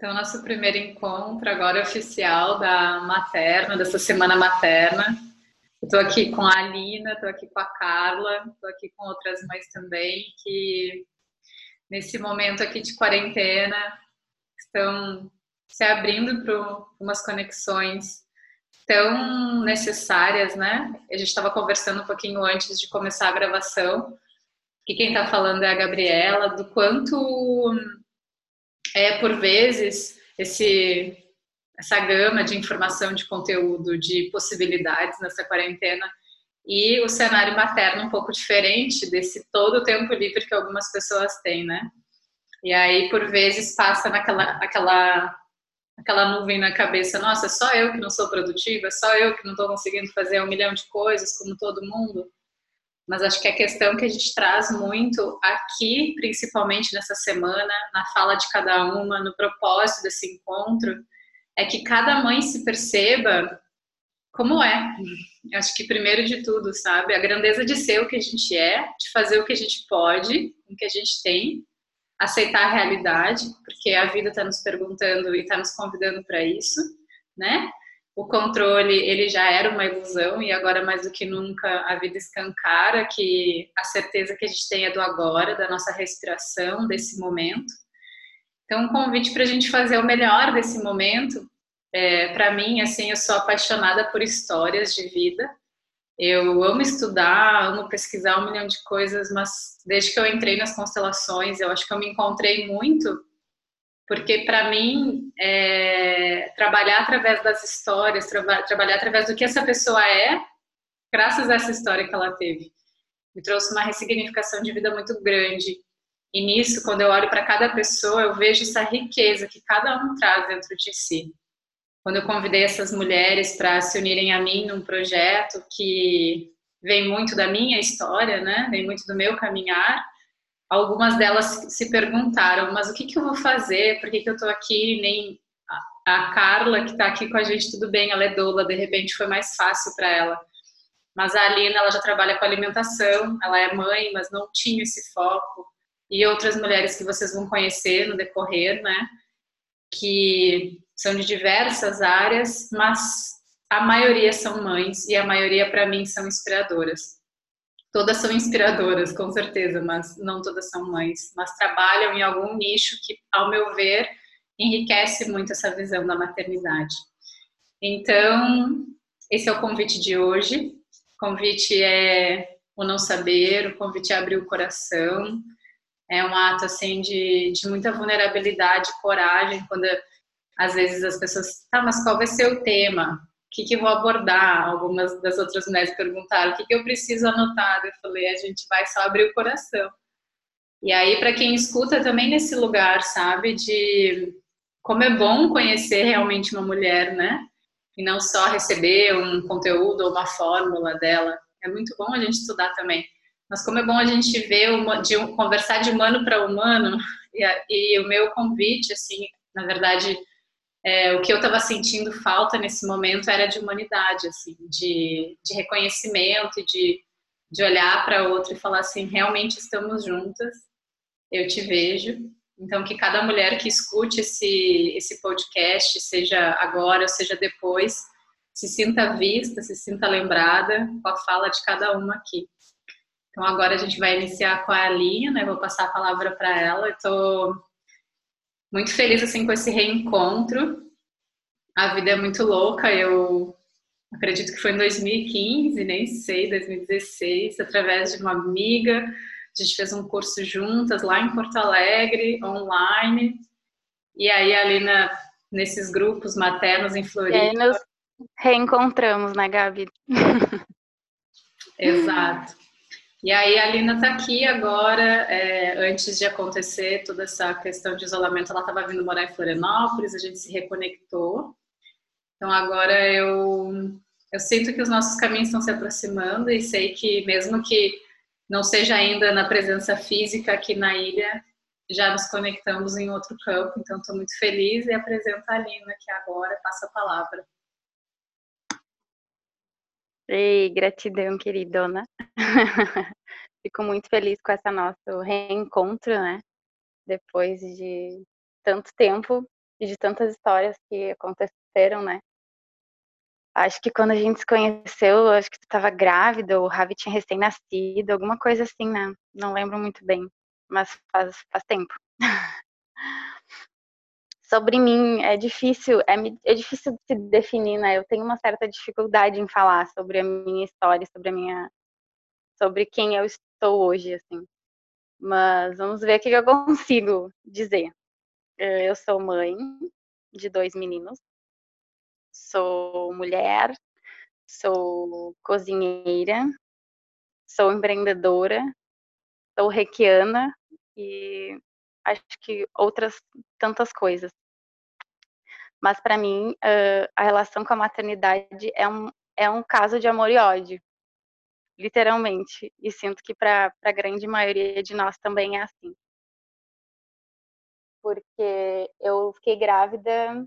Então, nosso primeiro encontro agora é oficial da materna, dessa semana materna. Estou aqui com a Alina, estou aqui com a Carla, estou aqui com outras mães também que nesse momento aqui de quarentena estão se abrindo para umas conexões tão necessárias, né? A gente estava conversando um pouquinho antes de começar a gravação, que quem está falando é a Gabriela, do quanto é, por vezes, esse, essa gama de informação, de conteúdo, de possibilidades nessa quarentena e o cenário materno um pouco diferente desse todo o tempo livre que algumas pessoas têm, né? E aí, por vezes, passa naquela aquela, aquela nuvem na cabeça, nossa, é só eu que não sou produtiva, é só eu que não estou conseguindo fazer um milhão de coisas como todo mundo mas acho que a questão que a gente traz muito aqui, principalmente nessa semana, na fala de cada uma, no propósito desse encontro, é que cada mãe se perceba como é. Acho que primeiro de tudo, sabe, a grandeza de ser o que a gente é, de fazer o que a gente pode, o que a gente tem, aceitar a realidade, porque a vida está nos perguntando e está nos convidando para isso, né? O controle ele já era uma ilusão e agora mais do que nunca a vida escancara que a certeza que a gente tem é do agora, da nossa respiração, desse momento. Então, um convite para a gente fazer o melhor desse momento. É, para mim, assim, eu sou apaixonada por histórias de vida. Eu amo estudar, amo pesquisar um milhão de coisas, mas desde que eu entrei nas constelações, eu acho que eu me encontrei muito porque para mim é, trabalhar através das histórias, tra trabalhar através do que essa pessoa é, graças a essa história que ela teve, me trouxe uma ressignificação de vida muito grande. E nisso, quando eu olho para cada pessoa, eu vejo essa riqueza que cada um traz dentro de si. Quando eu convidei essas mulheres para se unirem a mim num projeto que vem muito da minha história, né? Vem muito do meu caminhar algumas delas se perguntaram, mas o que, que eu vou fazer? Por que, que eu estou aqui? Nem a Carla, que está aqui com a gente, tudo bem, ela é doula, de repente foi mais fácil para ela. Mas a Alina, ela já trabalha com alimentação, ela é mãe, mas não tinha esse foco. E outras mulheres que vocês vão conhecer no decorrer, né? Que são de diversas áreas, mas a maioria são mães e a maioria, para mim, são inspiradoras. Todas são inspiradoras, com certeza, mas não todas são mães. Mas trabalham em algum nicho que, ao meu ver, enriquece muito essa visão da maternidade. Então, esse é o convite de hoje. O convite é o não saber, o convite é abrir o coração. É um ato assim de, de muita vulnerabilidade, coragem, quando às vezes as pessoas, tá, mas qual vai ser o tema? Que, que eu vou abordar? Algumas das outras mulheres perguntaram o que, que eu preciso anotar. Eu falei, a gente vai só abrir o coração. E aí, para quem escuta também nesse lugar, sabe, de como é bom conhecer realmente uma mulher, né? E não só receber um conteúdo ou uma fórmula dela. É muito bom a gente estudar também. Mas como é bom a gente ver, uma, de conversar de humano para humano. E, e o meu convite, assim, na verdade, é, o que eu estava sentindo falta nesse momento era de humanidade, assim, de, de reconhecimento de, de olhar para outra e falar assim, realmente estamos juntas, eu te vejo. Então, que cada mulher que escute esse, esse podcast, seja agora ou seja depois, se sinta vista, se sinta lembrada com a fala de cada uma aqui. Então, agora a gente vai iniciar com a Aline, né? Vou passar a palavra para ela. Estou muito feliz assim com esse reencontro. A vida é muito louca. Eu acredito que foi em 2015, nem sei, 2016, através de uma amiga. A gente fez um curso juntas lá em Porto Alegre, online. E aí ali na, nesses grupos maternos em Floripa. E aí nos reencontramos, né, Gabi? Exato. E aí a Lina está aqui agora, é, antes de acontecer toda essa questão de isolamento, ela estava vindo morar em Florianópolis, a gente se reconectou. Então agora eu, eu sinto que os nossos caminhos estão se aproximando e sei que mesmo que não seja ainda na presença física aqui na ilha, já nos conectamos em outro campo, então estou muito feliz e apresento a Lina aqui agora, passo a palavra. Ei, gratidão, queridona. Fico muito feliz com esse nosso reencontro, né? Depois de tanto tempo e de tantas histórias que aconteceram, né? Acho que quando a gente se conheceu, acho que tu estava grávida, o Ravi tinha recém-nascido, alguma coisa assim, né? Não lembro muito bem, mas faz, faz tempo. Sobre mim, é difícil, é, é difícil se definir, né? Eu tenho uma certa dificuldade em falar sobre a minha história, sobre a minha, sobre quem eu estou hoje, assim. Mas vamos ver o que eu consigo dizer. Eu sou mãe de dois meninos, sou mulher, sou cozinheira, sou empreendedora, sou reikiana e acho que outras tantas coisas. Mas para mim, a relação com a maternidade é um, é um caso de amor e ódio, literalmente. E sinto que para a grande maioria de nós também é assim. Porque eu fiquei grávida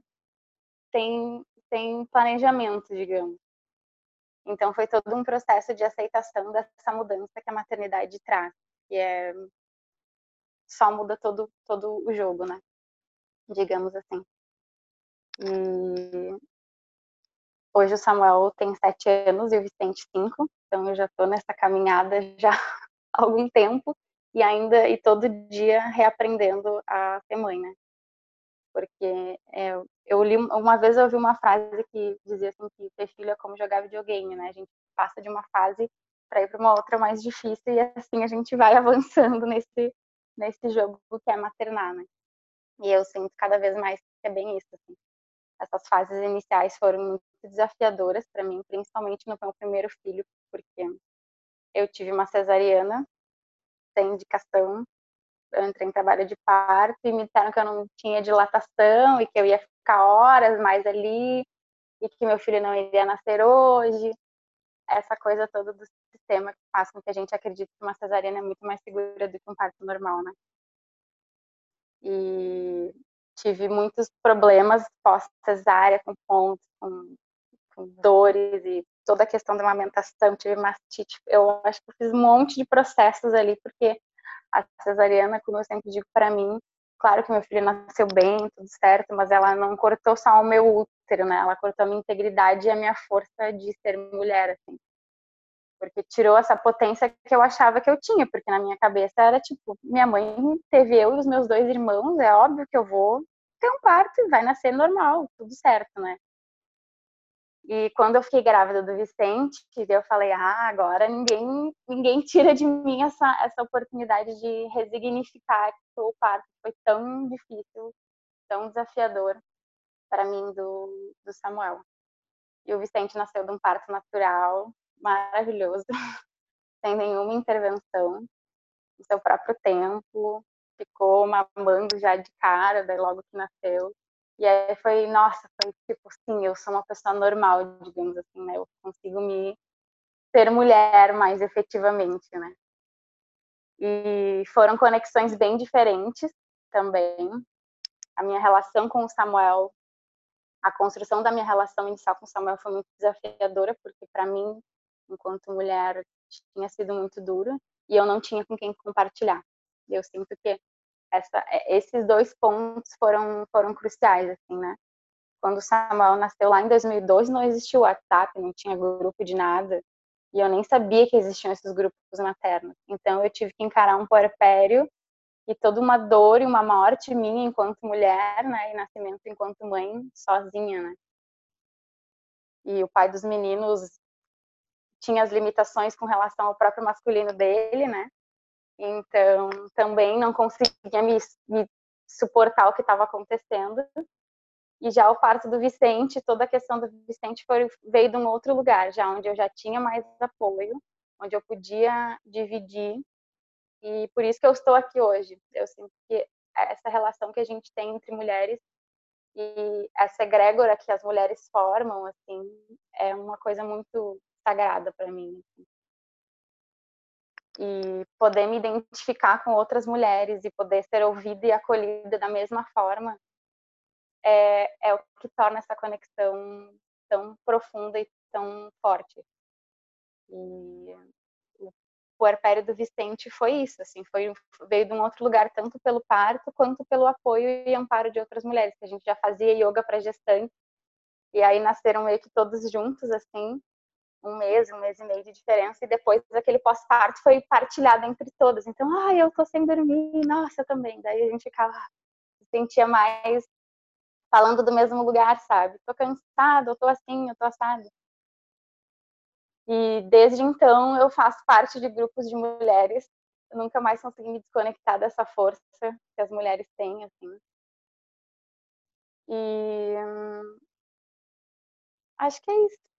sem, sem planejamento, digamos. Então foi todo um processo de aceitação dessa mudança que a maternidade traz, que é só muda todo todo o jogo, né? Digamos assim. E hoje o Samuel tem sete anos e o Vicente cinco, então eu já estou nessa caminhada já há algum tempo e ainda e todo dia reaprendendo a ser mãe, né? Porque é, eu li uma vez eu ouvi uma frase que dizia assim que ter filho é como jogar videogame, né? A gente passa de uma fase para ir para uma outra mais difícil e assim a gente vai avançando nesse nesse jogo que é maternar, né? E eu sinto cada vez mais que é bem isso, assim. Essas fases iniciais foram muito desafiadoras para mim, principalmente no meu primeiro filho, porque eu tive uma cesariana sem indicação, eu entrei em trabalho de parto e me disseram que eu não tinha dilatação e que eu ia ficar horas mais ali e que meu filho não iria nascer hoje. Essa coisa toda do sistema que faz com que a gente acredite que uma cesariana é muito mais segura do que um parto normal, né? E tive muitos problemas pós-cesárea, com pontos, com, com, dores e toda a questão da amamentação, tive mastite. Eu acho que eu fiz um monte de processos ali, porque a cesariana, como eu sempre digo para mim, claro que meu filho nasceu bem, tudo certo, mas ela não cortou só o meu útero, né? Ela cortou a minha integridade e a minha força de ser mulher, assim porque tirou essa potência que eu achava que eu tinha, porque na minha cabeça era tipo, minha mãe teve eu e os meus dois irmãos, é óbvio que eu vou ter um parto e vai nascer normal, tudo certo, né? E quando eu fiquei grávida do Vicente, eu falei, ah, agora ninguém, ninguém tira de mim essa, essa oportunidade de resignificar que o parto foi tão difícil, tão desafiador para mim do, do Samuel. E o Vicente nasceu de um parto natural, maravilhoso, sem nenhuma intervenção, no seu próprio tempo, ficou mamando já de cara, daí logo que nasceu. E aí foi, nossa, foi tipo, sim, eu sou uma pessoa normal, digamos assim, né? Eu consigo me ser mulher mais efetivamente, né? E foram conexões bem diferentes também. A minha relação com o Samuel, a construção da minha relação inicial com o Samuel foi muito desafiadora, porque para mim enquanto mulher tinha sido muito dura e eu não tinha com quem compartilhar. Eu sinto que essa, é, esses dois pontos foram foram cruciais assim, né? Quando o Samuel nasceu lá em 2002, não existia o WhatsApp, não tinha grupo de nada, e eu nem sabia que existiam esses grupos maternos. Então eu tive que encarar um puerpério e toda uma dor e uma morte minha enquanto mulher, né, e nascimento enquanto mãe sozinha, né? E o pai dos meninos tinha as limitações com relação ao próprio masculino dele, né? Então, também não conseguia me, me suportar o que estava acontecendo. E já o parto do Vicente, toda a questão do Vicente foi, veio de um outro lugar, já onde eu já tinha mais apoio, onde eu podia dividir. E por isso que eu estou aqui hoje. Eu sinto que essa relação que a gente tem entre mulheres e essa egrégora que as mulheres formam, assim, é uma coisa muito sagrada para mim. Assim. E poder me identificar com outras mulheres e poder ser ouvida e acolhida da mesma forma é, é o que torna essa conexão tão profunda e tão forte. E o puerpério do Vicente foi isso, assim, foi veio de um outro lugar tanto pelo parto quanto pelo apoio e amparo de outras mulheres, que a gente já fazia yoga para gestantes. E aí nasceram meio que todos juntos assim, um mês, um mês e meio de diferença, e depois aquele pós-parto foi partilhado entre todas. Então, ah, eu tô sem dormir, nossa, eu também. Daí a gente ficava, se sentia mais falando do mesmo lugar, sabe? Tô cansada, eu tô assim, eu tô assado. E desde então eu faço parte de grupos de mulheres. Eu nunca mais consegui me desconectar dessa força que as mulheres têm, assim. E hum, acho que é isso.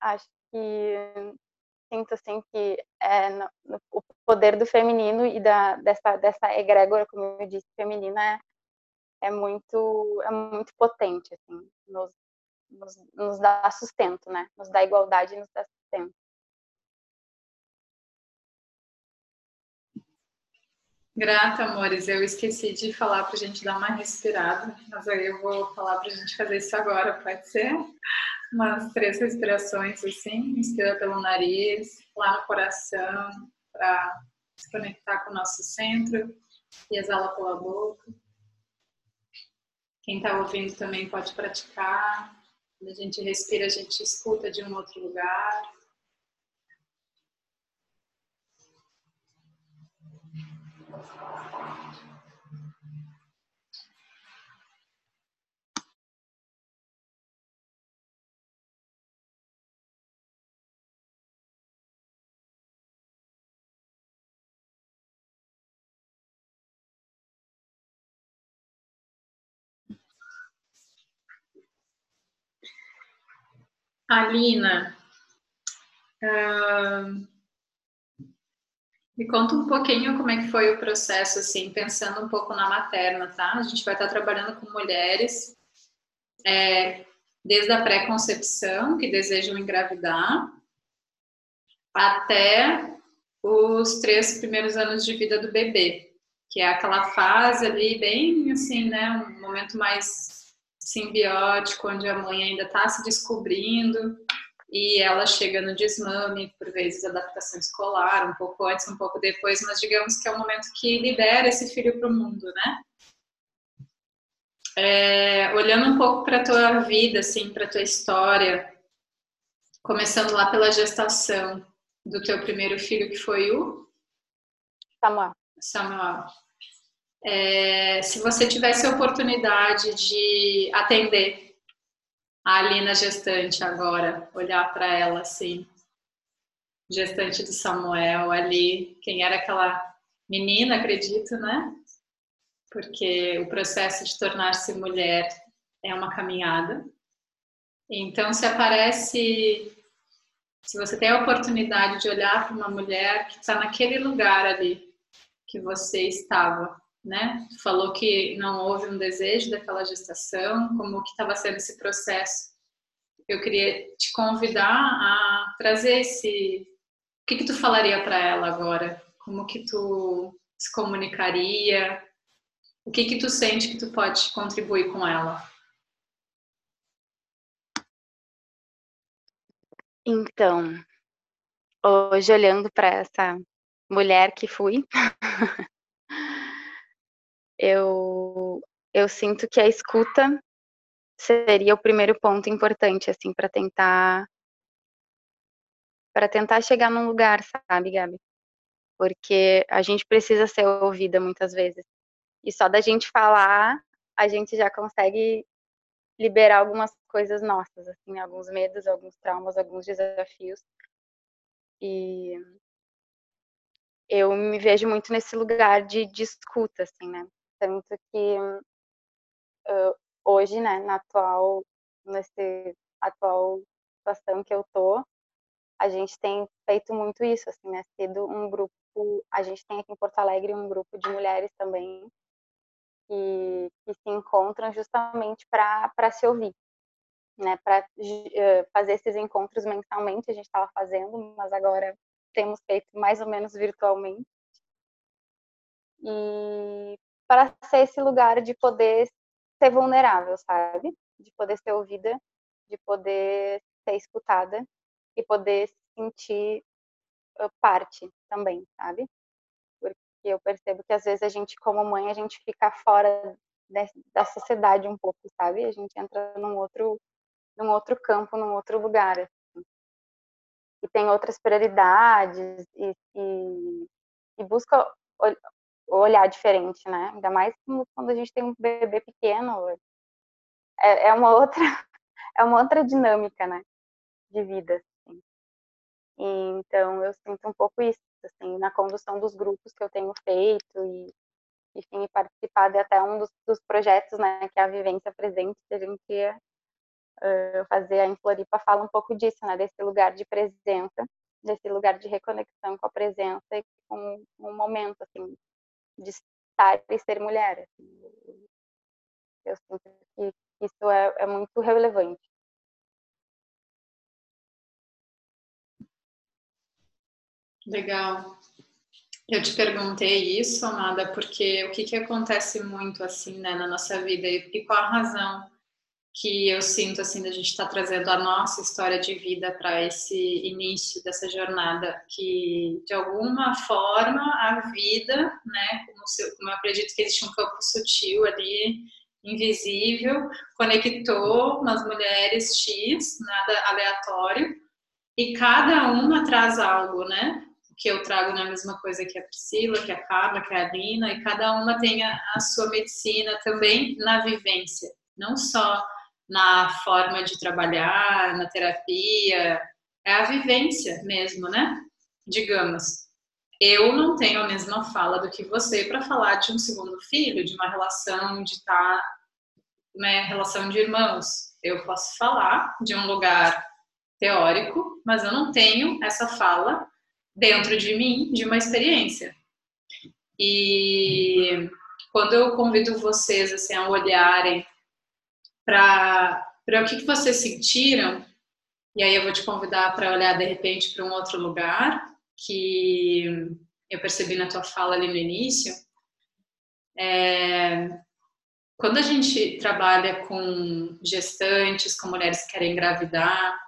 Acho que sinto assim que é no, no, o poder do feminino e da, dessa, dessa egrégora, como eu disse, feminina é, é muito é muito potente assim nos, nos, nos dá sustento né? Nos dá igualdade nos dá sustento Grata, amores. Eu esqueci de falar para a gente dar uma respirada, mas aí eu vou falar para a gente fazer isso agora, pode ser? Umas três respirações assim, inspira pelo nariz, lá no coração, para se conectar com o nosso centro e exala pela boca. Quem está ouvindo também pode praticar. Quando a gente respira, a gente escuta de um outro lugar. Alina, uh, me conta um pouquinho como é que foi o processo, assim, pensando um pouco na materna, tá? A gente vai estar trabalhando com mulheres é, desde a pré-concepção, que desejam engravidar, até os três primeiros anos de vida do bebê, que é aquela fase ali bem, assim, né, um momento mais simbiótico, onde a mãe ainda está se descobrindo e ela chega no desmame, por vezes adaptação escolar, um pouco antes, um pouco depois, mas digamos que é o momento que libera esse filho para o mundo, né? É, olhando um pouco para a tua vida, assim, para a tua história, começando lá pela gestação do teu primeiro filho, que foi o Samuel. Samuel. É, se você tivesse a oportunidade de atender a Alina gestante agora, olhar para ela assim, gestante do Samuel ali, quem era aquela menina, acredito, né? Porque o processo de tornar-se mulher é uma caminhada. Então, se aparece, se você tem a oportunidade de olhar para uma mulher que está naquele lugar ali que você estava, né? Falou que não houve um desejo daquela gestação, como que estava sendo esse processo. Eu queria te convidar a trazer esse. O que que tu falaria para ela agora? Como que tu se comunicaria? O que que tu sente que tu pode contribuir com ela? Então, hoje olhando para essa mulher que fui, eu, eu sinto que a escuta seria o primeiro ponto importante, assim, para tentar para tentar chegar num lugar, sabe, Gabi? Porque a gente precisa ser ouvida muitas vezes. E só da gente falar, a gente já consegue liberar algumas coisas nossas, assim, alguns medos, alguns traumas, alguns desafios. E eu me vejo muito nesse lugar de, de escuta, assim, né? Tanto que uh, hoje, né, na atual, nesse atual situação que eu tô, a gente tem feito muito isso, assim, né, sido um grupo, a gente tem aqui em Porto Alegre um grupo de mulheres também que, que se encontram justamente para se ouvir, né, para uh, fazer esses encontros mensalmente, a gente estava fazendo, mas agora temos feito mais ou menos virtualmente. E para ser esse lugar de poder ser vulnerável, sabe? De poder ser ouvida, de poder ser escutada e poder sentir parte também, sabe? Porque eu percebo que às vezes a gente, como mãe, a gente fica fora da sociedade um pouco, sabe? A gente entra num outro, num outro campo, num outro lugar. Assim. E tem outras prioridades e, e, e busca olhar diferente, né? Ainda mais quando a gente tem um bebê pequeno, é, é uma outra é uma outra dinâmica, né? De vida. Assim. E, então eu sinto um pouco isso, assim, na condução dos grupos que eu tenho feito e enfim, participar de até um dos, dos, projetos, né, que é a Vivência Presente, que a gente ia uh, fazer em Floripa, fala um pouco disso, né, desse lugar de presença, desse lugar de reconexão com a presença e com um momento, assim, de estar e ser mulher. Assim. Eu sinto que isso é, é muito relevante. Legal. Eu te perguntei isso, Amada, porque o que, que acontece muito assim né, na nossa vida e, e qual a razão que eu sinto assim da gente estar tá trazendo a nossa história de vida para esse início dessa jornada que de alguma forma a vida, né, como, se, como eu acredito que existe um campo sutil ali, invisível, conectou nas mulheres X, nada aleatório, e cada uma traz algo, né? que eu trago não é mesma coisa que a Priscila, que a Carla, que a Lina, e cada uma tem a, a sua medicina também na vivência, não só na forma de trabalhar, na terapia, é a vivência mesmo, né? Digamos, eu não tenho a mesma fala do que você para falar de um segundo filho, de uma relação de estar, tá, né, relação de irmãos. Eu posso falar de um lugar teórico, mas eu não tenho essa fala dentro de mim de uma experiência. E quando eu convido vocês assim, a olharem para o que, que vocês sentiram, e aí eu vou te convidar para olhar de repente para um outro lugar que eu percebi na tua fala ali no início. É, quando a gente trabalha com gestantes, com mulheres que querem engravidar,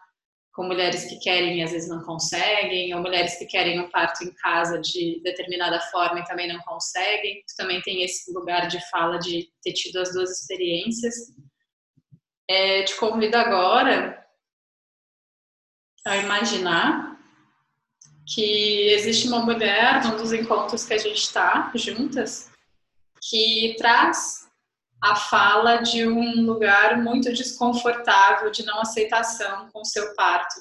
com mulheres que querem e às vezes não conseguem, ou mulheres que querem um parto em casa de determinada forma e também não conseguem. Tu também tem esse lugar de fala de ter tido as duas experiências. É, te convido agora a imaginar que existe uma mulher num dos encontros que a gente está juntas que traz a fala de um lugar muito desconfortável de não aceitação com seu parto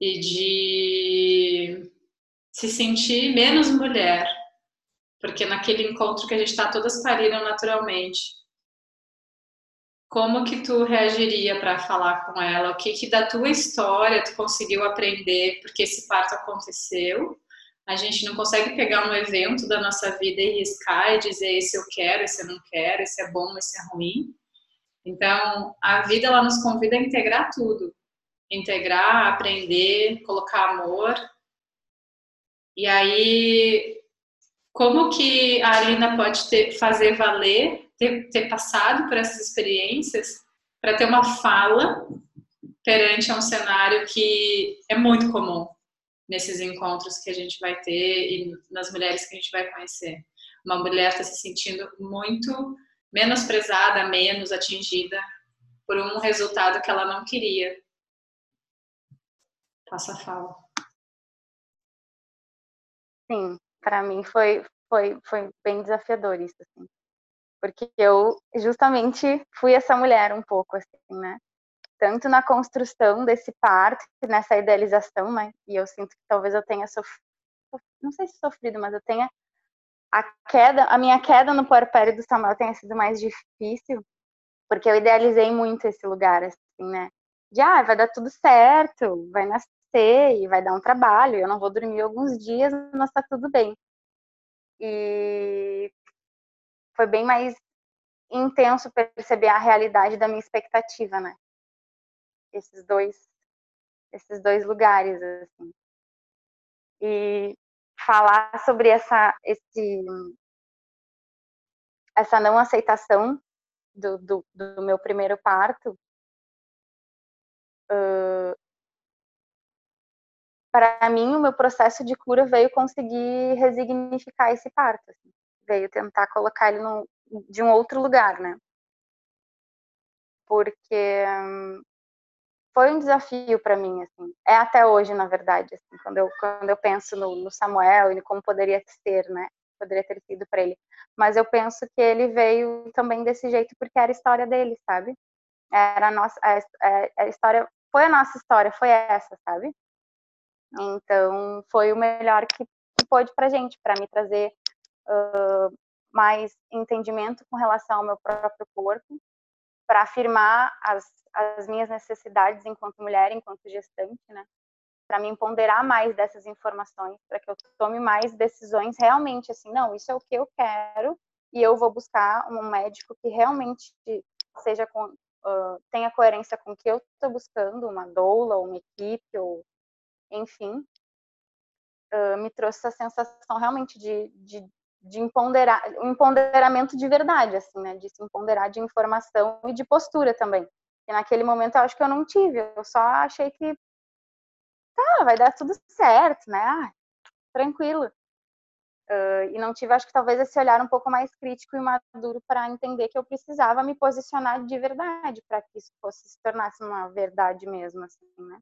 e de se sentir menos mulher, porque naquele encontro que a gente está, todas pariram naturalmente. Como que tu reagiria para falar com ela? O que que da tua história tu conseguiu aprender porque esse parto aconteceu? A gente não consegue pegar um evento da nossa vida e riscar e dizer esse eu quero, esse eu não quero, esse é bom, esse é ruim. Então, a vida ela nos convida a integrar tudo. Integrar, aprender, colocar amor. E aí, como que a Alina pode ter, fazer valer, ter, ter passado por essas experiências para ter uma fala perante um cenário que é muito comum nesses encontros que a gente vai ter e nas mulheres que a gente vai conhecer. Uma mulher está se sentindo muito menosprezada, menos atingida por um resultado que ela não queria. Passa a fala. Sim, para mim foi, foi, foi bem desafiador isso, assim. Porque eu justamente fui essa mulher um pouco, assim, né? tanto na construção desse parto, nessa idealização, né? E eu sinto que talvez eu tenha sofrido, não sei se sofrido, mas eu tenha a queda, a minha queda no puerpério do Samuel tenha sido mais difícil, porque eu idealizei muito esse lugar, assim, né? De, ah, vai dar tudo certo, vai nascer e vai dar um trabalho, eu não vou dormir alguns dias, mas tá tudo bem. E foi bem mais intenso perceber a realidade da minha expectativa, né? esses dois esses dois lugares assim e falar sobre essa esse essa não aceitação do, do, do meu primeiro parto uh, para mim, o meu processo de cura veio conseguir resignificar esse parto. Assim. Veio tentar colocar ele no, de um outro lugar, né? Porque foi um desafio para mim, assim. É até hoje, na verdade, assim, quando eu quando eu penso no, no Samuel e como poderia ser, né? Poderia ter sido para ele. Mas eu penso que ele veio também desse jeito porque era a história dele, sabe? Era a nossa a, a história, foi a nossa história, foi essa, sabe? Então, foi o melhor que, que pôde pra gente, para me trazer uh, mais entendimento com relação ao meu próprio corpo, para afirmar as, as minhas necessidades enquanto mulher, enquanto gestante, né? Para me ponderar mais dessas informações, para que eu tome mais decisões realmente assim, não, isso é o que eu quero e eu vou buscar um médico que realmente seja com, uh, tenha coerência com o que eu estou buscando, uma doula, uma equipe, ou enfim, uh, me trouxe essa sensação realmente de, de de empoderar, um empoderamento de verdade, assim, né? De se empoderar de informação e de postura também. E naquele momento eu acho que eu não tive, eu só achei que tá, vai dar tudo certo, né? Ah, tranquilo. Uh, e não tive, acho que talvez esse olhar um pouco mais crítico e maduro para entender que eu precisava me posicionar de verdade para que isso fosse se tornasse uma verdade mesmo, assim, né?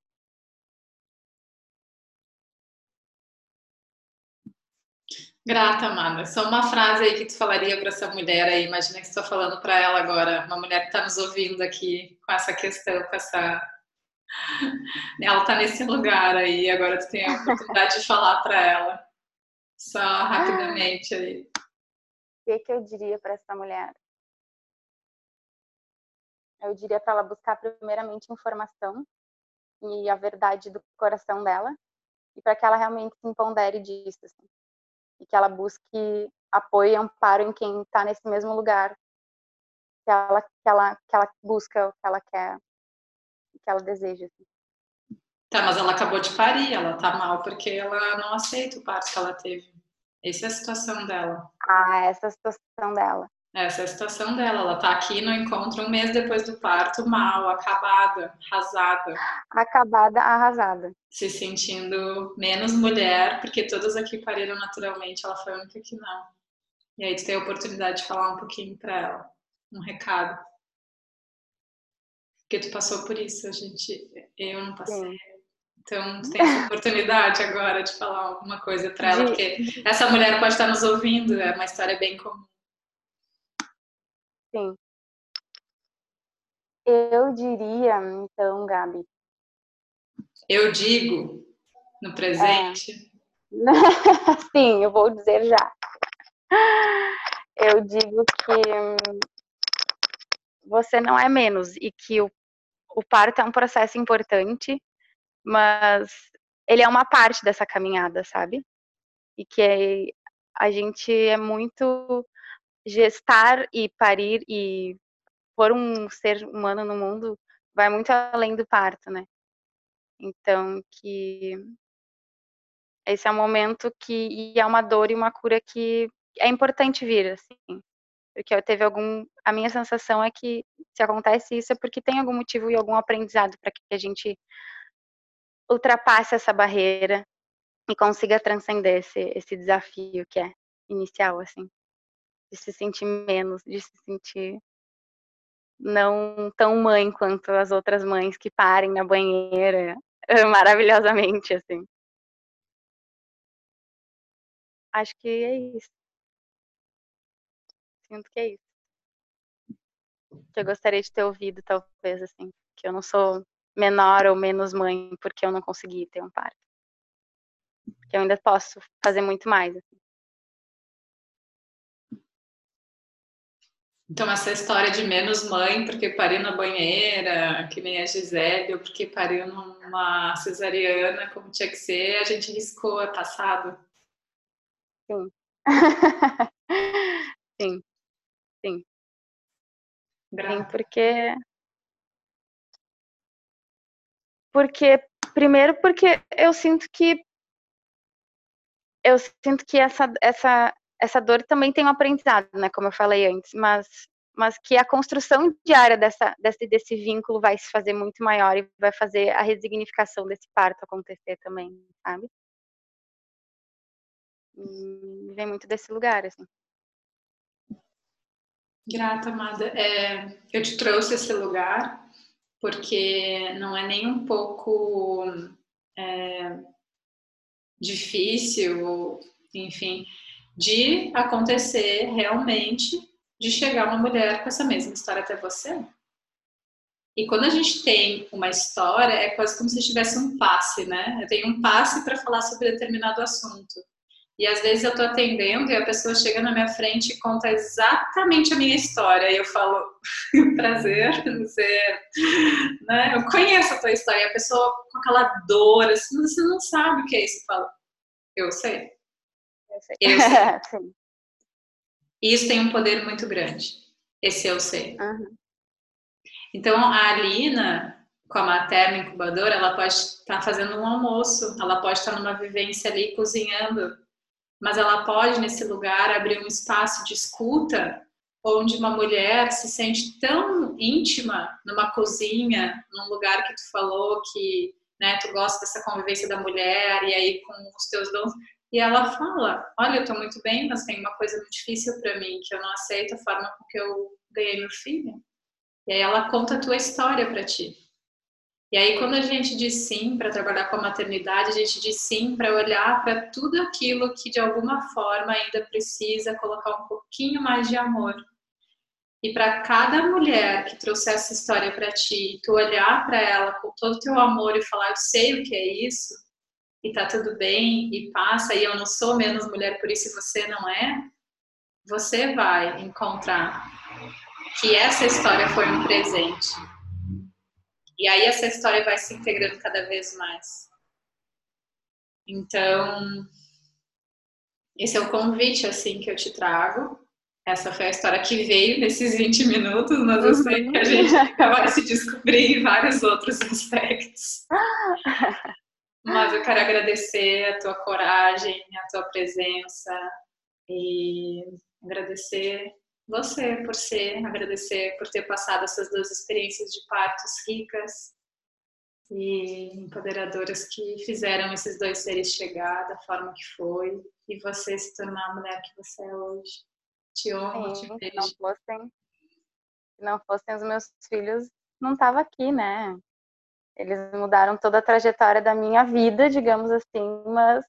Grata, Amanda. Só uma frase aí que tu falaria para essa mulher aí. Imagina que está falando para ela agora, uma mulher que está nos ouvindo aqui com essa questão, com essa. Ela está nesse lugar aí, agora tu tem a oportunidade de falar para ela. Só rapidamente aí. O que, que eu diria para essa mulher? Eu diria para ela buscar primeiramente informação e a verdade do coração dela e para que ela realmente se empodere disso. Assim e que ela busque apoio e amparo em quem está nesse mesmo lugar que ela, que ela, que ela busca, o que ela quer, o que ela deseja. Assim. Tá, mas ela acabou de parir, ela tá mal porque ela não aceita o parto que ela teve. Essa é a situação dela. Ah, essa é a situação dela. Essa é a situação dela. Ela tá aqui no encontro um mês depois do parto, mal, acabada, arrasada. Acabada, arrasada. Se sentindo menos mulher, porque todas aqui pariram naturalmente, ela foi a única que não. E aí tu tem a oportunidade de falar um pouquinho para ela, um recado. Porque tu passou por isso, a gente, eu não passei. Sim. Então, tu tem essa oportunidade agora de falar alguma coisa para ela, porque essa mulher pode estar nos ouvindo, é uma história bem comum. Sim. Eu diria, então, Gabi. Eu digo no presente. É. Sim, eu vou dizer já. Eu digo que hum, você não é menos e que o, o parto é um processo importante, mas ele é uma parte dessa caminhada, sabe? E que a gente é muito gestar e parir e pôr um ser humano no mundo vai muito além do parto, né? Então, que esse é um momento que é uma dor e uma cura que é importante vir, assim. Porque teve algum. A minha sensação é que se acontece isso é porque tem algum motivo e algum aprendizado para que a gente ultrapasse essa barreira e consiga transcender esse, esse desafio que é inicial, assim de se sentir menos, de se sentir não tão mãe quanto as outras mães que parem na banheira maravilhosamente, assim. Acho que é isso. Sinto que é isso. Que eu gostaria de ter ouvido, talvez, assim. Que eu não sou menor ou menos mãe porque eu não consegui ter um parto. Que eu ainda posso fazer muito mais. Assim. Então, essa história de menos mãe porque pariu na banheira, que nem a Gisele, ou porque pariu numa cesariana, como tinha que ser, a gente riscou, é passado. Sim. sim. Sim. Sim, porque. Porque, primeiro, porque eu sinto que. Eu sinto que essa, essa, essa dor também tem um aprendizado, né? Como eu falei antes, mas, mas que a construção diária dessa, desse, desse vínculo vai se fazer muito maior e vai fazer a resignificação desse parto acontecer também, sabe? E vem muito desse lugar, assim. Grata, amada. É, eu te trouxe esse lugar porque não é nem um pouco é, difícil, enfim, de acontecer realmente de chegar uma mulher com essa mesma história até você. E quando a gente tem uma história, é quase como se tivesse um passe, né? Eu tenho um passe para falar sobre determinado assunto. E às vezes eu estou atendendo e a pessoa chega na minha frente e conta exatamente a minha história. E eu falo, prazer, você, né? Eu conheço a tua história. E a pessoa com aquela dor, assim, você não sabe o que é isso. Eu falo, eu sei. Eu sei. Eu sei. Isso tem um poder muito grande. Esse eu sei. Uhum. Então, a Alina, com a materna incubadora, ela pode estar tá fazendo um almoço, ela pode estar tá numa vivência ali cozinhando, mas ela pode, nesse lugar, abrir um espaço de escuta onde uma mulher se sente tão íntima numa cozinha, num lugar que tu falou que né, tu gosta dessa convivência da mulher e aí com os teus dons, e ela fala: Olha, eu tô muito bem, mas tem uma coisa muito difícil para mim, que eu não aceito a forma com que eu ganhei meu filho. E aí ela conta a tua história para ti. E aí, quando a gente diz sim para trabalhar com a maternidade, a gente diz sim para olhar para tudo aquilo que de alguma forma ainda precisa colocar um pouquinho mais de amor. E para cada mulher que trouxer essa história para ti, tu olhar para ela com todo o teu amor e falar: Eu sei o que é isso, e tá tudo bem e passa e eu não sou menos mulher por isso você não é, você vai encontrar que essa história foi um presente. E aí essa história vai se integrando cada vez mais. Então, esse é o convite assim que eu te trago. Essa foi a história que veio nesses 20 minutos, mas eu sei que a gente vai se descobrir em vários outros aspectos. Mas eu quero agradecer a tua coragem, a tua presença e agradecer você por ser, agradecer por ter passado essas duas experiências de partos ricas e empoderadoras que fizeram esses dois seres chegar da forma que foi e você se tornar a mulher que você é hoje. Te honro, Sim, te beijo. Se não fossem, se não fossem os meus filhos, não tava aqui, né? Eles mudaram toda a trajetória da minha vida, digamos assim, mas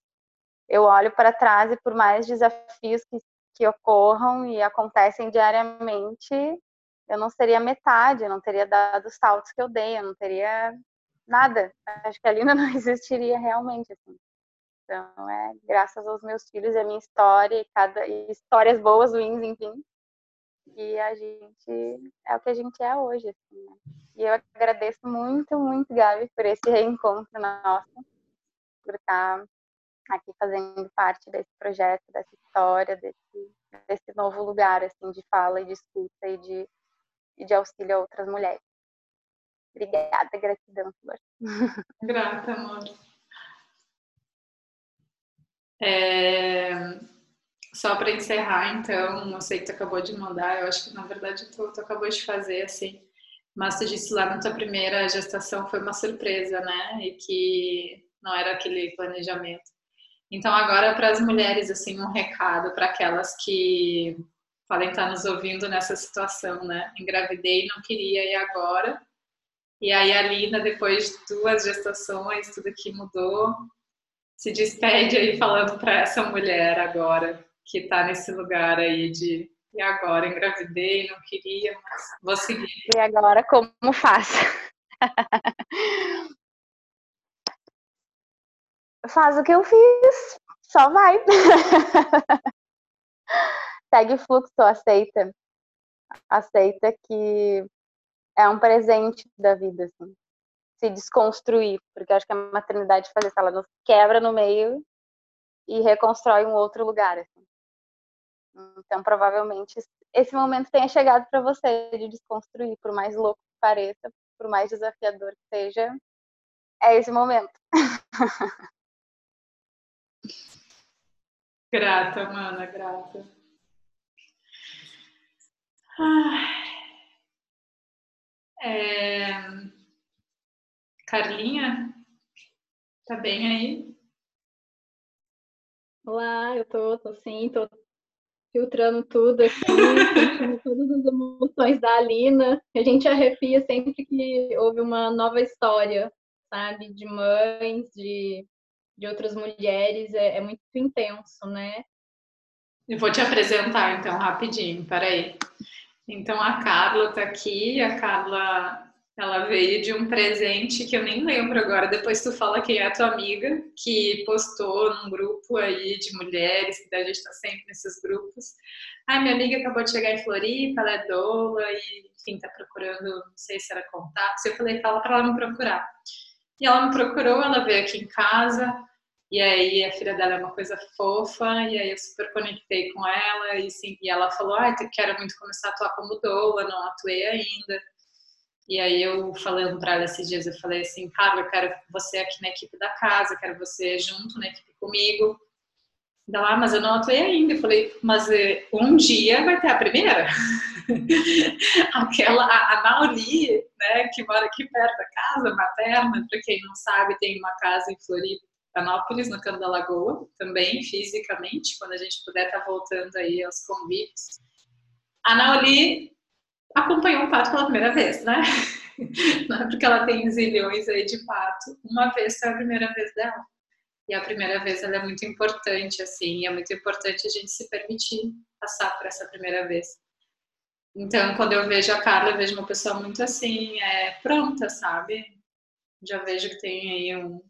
eu olho para trás e por mais desafios que, que ocorram e acontecem diariamente, eu não seria metade, eu não teria dado os saltos que eu dei, eu não teria nada. Acho que a Lina não existiria realmente assim. Então, é graças aos meus filhos e a minha história, e cada e histórias boas, ruins, enfim, e a gente é o que a gente é hoje, assim, né? E eu agradeço muito, muito, Gabi, por esse reencontro nosso, por estar aqui fazendo parte desse projeto, dessa história, desse, desse novo lugar, assim, de fala e de escuta e de, e de auxílio a outras mulheres. Obrigada, gratidão, Flor. Grata, amor. É... Só para encerrar, então, não sei que tu acabou de mandar, eu acho que na verdade tu, tu acabou de fazer, assim, mas tu disse lá na tua primeira gestação foi uma surpresa, né? E que não era aquele planejamento. Então, agora para as mulheres, assim, um recado para aquelas que podem estar nos ouvindo nessa situação, né? Engravidei, não queria e agora. E aí a Lina, depois de duas gestações, tudo que mudou, se despede aí falando para essa mulher agora que está nesse lugar aí de e agora engravidei, não queria, mas vou seguir. E agora como faço? Faz o que eu fiz, só vai. Segue fluxo, aceita. Aceita que é um presente da vida, assim. Se desconstruir, porque acho que a maternidade faz isso, ela nos quebra no meio e reconstrói um outro lugar, assim. Então, provavelmente, esse momento tenha chegado para você de desconstruir, por mais louco que pareça, por mais desafiador que seja, é esse momento. grata, mana, grata. Ah, é... Carlinha, tá bem aí? Olá, eu tô, tô sim, tô filtrando tudo aqui, sentindo todas as emoções da Alina. A gente arrepia sempre que houve uma nova história, sabe? De mães, de, de outras mulheres, é, é muito intenso, né? Eu vou te apresentar então rapidinho, peraí. Então a Carla tá aqui, a Carla ela veio de um presente que eu nem lembro agora, depois tu fala quem é a tua amiga, que postou num grupo aí de mulheres, que a gente está sempre nesses grupos. Ah, minha amiga acabou de chegar em Floripa, ela é doula e, enfim, tá procurando, não sei se era contato. Eu falei, fala para ela me procurar. E ela me procurou, ela veio aqui em casa, e aí a filha dela é uma coisa fofa, e aí eu super conectei com ela, e, sim, e ela falou, ah, eu quero muito começar a atuar como doula, não atuei ainda. E aí eu falando para ela esses dias, eu falei assim, Carla, eu quero você aqui na equipe da casa, quero você junto na equipe comigo. Ela, ah, mas eu não atuei ainda. Eu falei, mas eh, um dia vai ter a primeira. Aquela, a, a né, que mora aqui perto da casa materna, para quem não sabe, tem uma casa em Florianópolis, no Canto da Lagoa, também fisicamente, quando a gente puder estar tá voltando aí aos convites. A Nauli acompanhou um pato pela primeira vez, né? Não é porque ela tem zilhões aí de pato. Uma vez foi a primeira vez dela. E a primeira vez ela é muito importante, assim, é muito importante a gente se permitir passar por essa primeira vez. Então, quando eu vejo a Carla, eu vejo uma pessoa muito assim, é, pronta, sabe? Já vejo que tem aí um. Não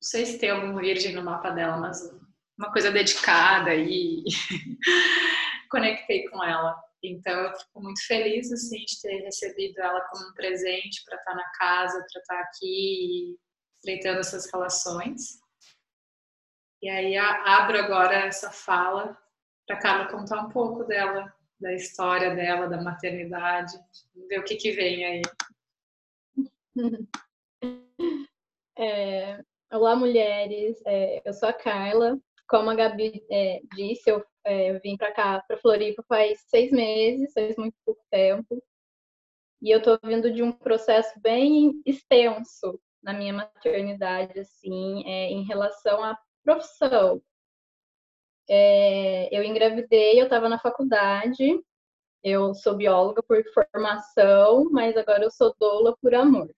sei se tem algum virgem no mapa dela, mas uma coisa dedicada e conectei com ela. Então eu fico muito feliz assim de ter recebido ela como um presente para estar tá na casa, para estar tá aqui estreitando essas relações. E aí abro agora essa fala para Carla contar um pouco dela, da história dela, da maternidade, ver o que que vem aí. É, olá, mulheres. É, eu sou a Carla. Como a Gabi é, disse, eu é, eu vim para cá, para Floripa, faz seis meses, faz muito pouco tempo. E eu estou vindo de um processo bem extenso na minha maternidade, assim, é, em relação à profissão. É, eu engravidei, eu estava na faculdade, eu sou bióloga por formação, mas agora eu sou doula por amor.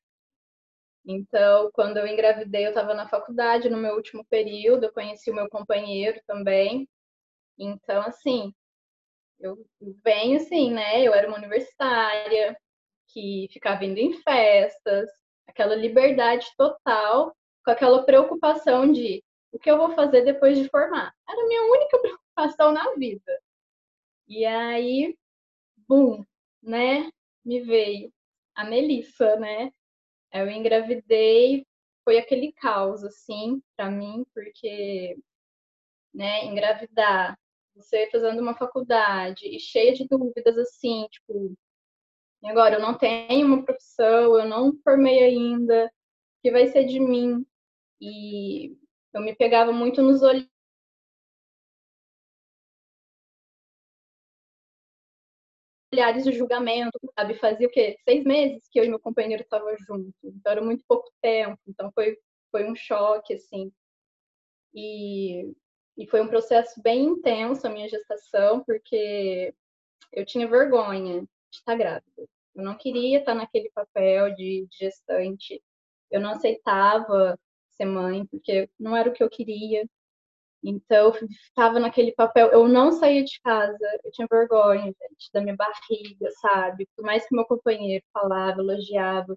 Então, quando eu engravidei, eu estava na faculdade, no meu último período, eu conheci o meu companheiro também, então, assim, eu venho assim, né? Eu era uma universitária que ficava indo em festas, aquela liberdade total, com aquela preocupação de o que eu vou fazer depois de formar. Era a minha única preocupação na vida. E aí, bum, né? Me veio a Melissa, né? Eu engravidei, foi aquele caos, assim, para mim, porque, né, engravidar você fazendo uma faculdade e cheia de dúvidas assim, tipo, agora eu não tenho uma profissão, eu não formei ainda, o que vai ser de mim? E eu me pegava muito nos olhos olhares de julgamento, sabe? Fazia o quê? Seis meses que eu e meu companheiro estavam juntos. Então era muito pouco tempo. Então foi, foi um choque, assim. E e foi um processo bem intenso a minha gestação, porque eu tinha vergonha de estar grávida. Eu não queria estar naquele papel de, gestante. Eu não aceitava ser mãe, porque não era o que eu queria. Então, eu estava naquele papel. Eu não saía de casa, eu tinha vergonha, gente, da minha barriga, sabe? Por mais que meu companheiro falava, elogiava,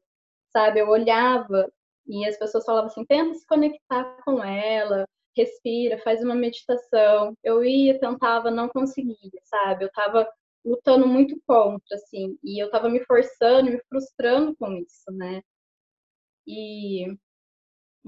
sabe? Eu olhava e as pessoas falavam assim: tenta se conectar com ela, respira, faz uma meditação. Eu ia, tentava, não conseguia, sabe? Eu tava lutando muito contra, assim, e eu tava me forçando, me frustrando com isso, né? E,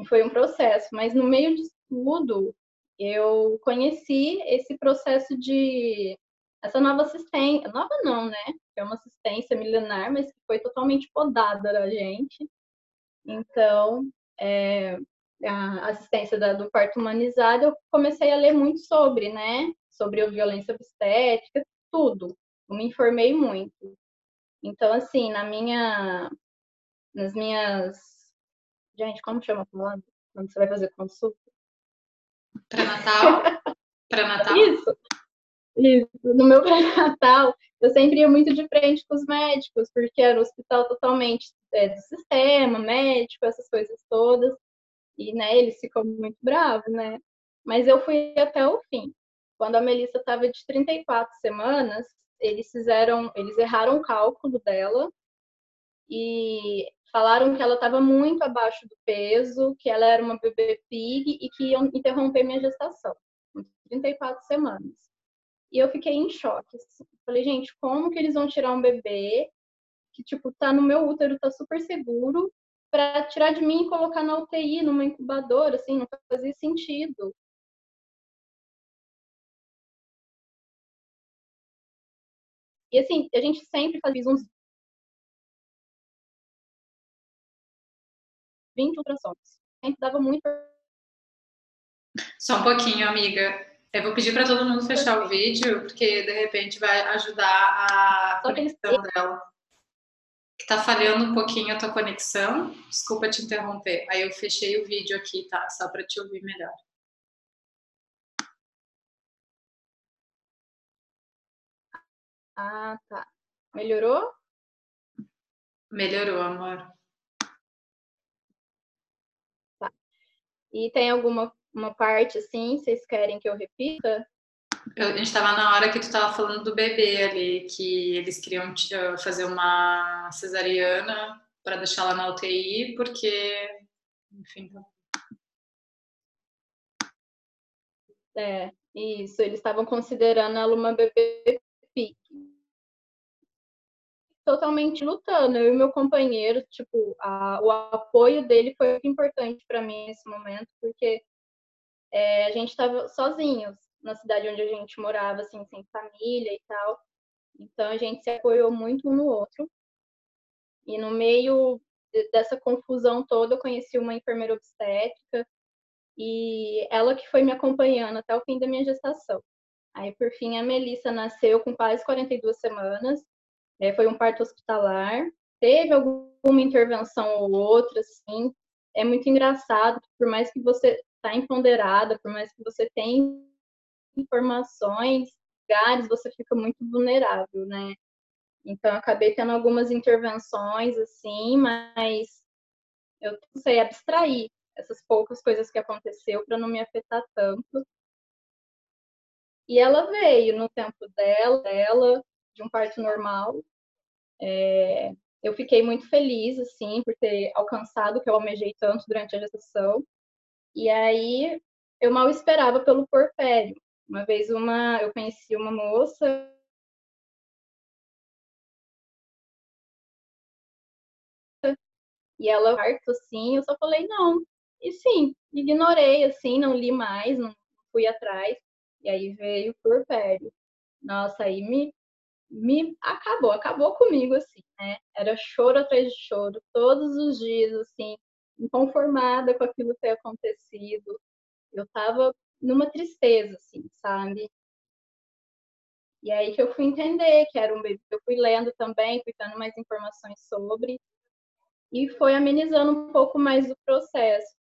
foi um processo, mas no meio de tudo, eu conheci esse processo de essa nova assistência, nova não, né? É uma assistência milenar, mas que foi totalmente podada da gente. Então, é, a assistência da, do parto humanizado, eu comecei a ler muito sobre, né? Sobre a violência obstétrica, tudo. Eu me informei muito. Então, assim, na minha, nas minhas Gente, como chama quando você vai fazer consulta? Pré-natal? Pré-natal? Isso. Isso. No meu pré-natal, eu sempre ia muito de frente com os médicos, porque era um hospital totalmente é, do sistema, médico, essas coisas todas. E, né, eles ficam muito bravos, né? Mas eu fui até o fim. Quando a Melissa estava de 34 semanas, eles fizeram, eles erraram o cálculo dela e falaram que ela estava muito abaixo do peso, que ela era uma bebê pig e que iam interromper minha gestação, com 34 semanas. E eu fiquei em choque. Assim. Falei, gente, como que eles vão tirar um bebê que, tipo, tá no meu útero, tá super seguro, para tirar de mim e colocar na UTI, numa incubadora, assim, não fazia sentido. E assim, a gente sempre fazia uns 20 ultrassons. Sempre dava muito. Só um pouquinho, amiga. Eu vou pedir para todo mundo fechar o vídeo, porque de repente vai ajudar a Só conexão dela. Tá falhando um pouquinho a tua conexão. Desculpa te interromper. Aí eu fechei o vídeo aqui, tá? Só para te ouvir melhor. Ah, tá. Melhorou? Melhorou, amor. E tem alguma uma parte assim, vocês querem que eu repita? Eu, a gente estava na hora que tu estava falando do bebê ali, que eles queriam fazer uma cesariana para deixar ela na UTI, porque, enfim. Tá. É, isso, eles estavam considerando ela uma bebê pique totalmente lutando. Eu e meu companheiro, tipo, a, o apoio dele foi importante para mim nesse momento, porque é, a gente estava sozinhos na cidade onde a gente morava, assim, sem família e tal. Então a gente se apoiou muito um no outro. E no meio dessa confusão toda, eu conheci uma enfermeira obstétrica e ela que foi me acompanhando até o fim da minha gestação. Aí, por fim, a Melissa nasceu com quase 42 semanas é, foi um parto hospitalar. Teve alguma intervenção ou outra, assim. É muito engraçado, por mais que você está empoderada, por mais que você tenha informações, lugares, você fica muito vulnerável, né? Então, acabei tendo algumas intervenções, assim, mas eu sei abstrair essas poucas coisas que aconteceu para não me afetar tanto. E ela veio no tempo dela, dela de um parto normal. É, eu fiquei muito feliz, assim, por ter alcançado o que eu almejei tanto durante a gestação. E aí, eu mal esperava pelo porpério. Uma vez uma, eu conheci uma moça e ela parto assim, eu só falei não. E sim, ignorei assim, não li mais, não fui atrás. E aí veio o porpério. Nossa, aí me me acabou, acabou comigo, assim, né? Era choro atrás de choro, todos os dias, assim, inconformada com aquilo ter acontecido. Eu tava numa tristeza, assim, sabe? E aí que eu fui entender que era um bebê. Eu fui lendo também, fui dando mais informações sobre, e foi amenizando um pouco mais o processo.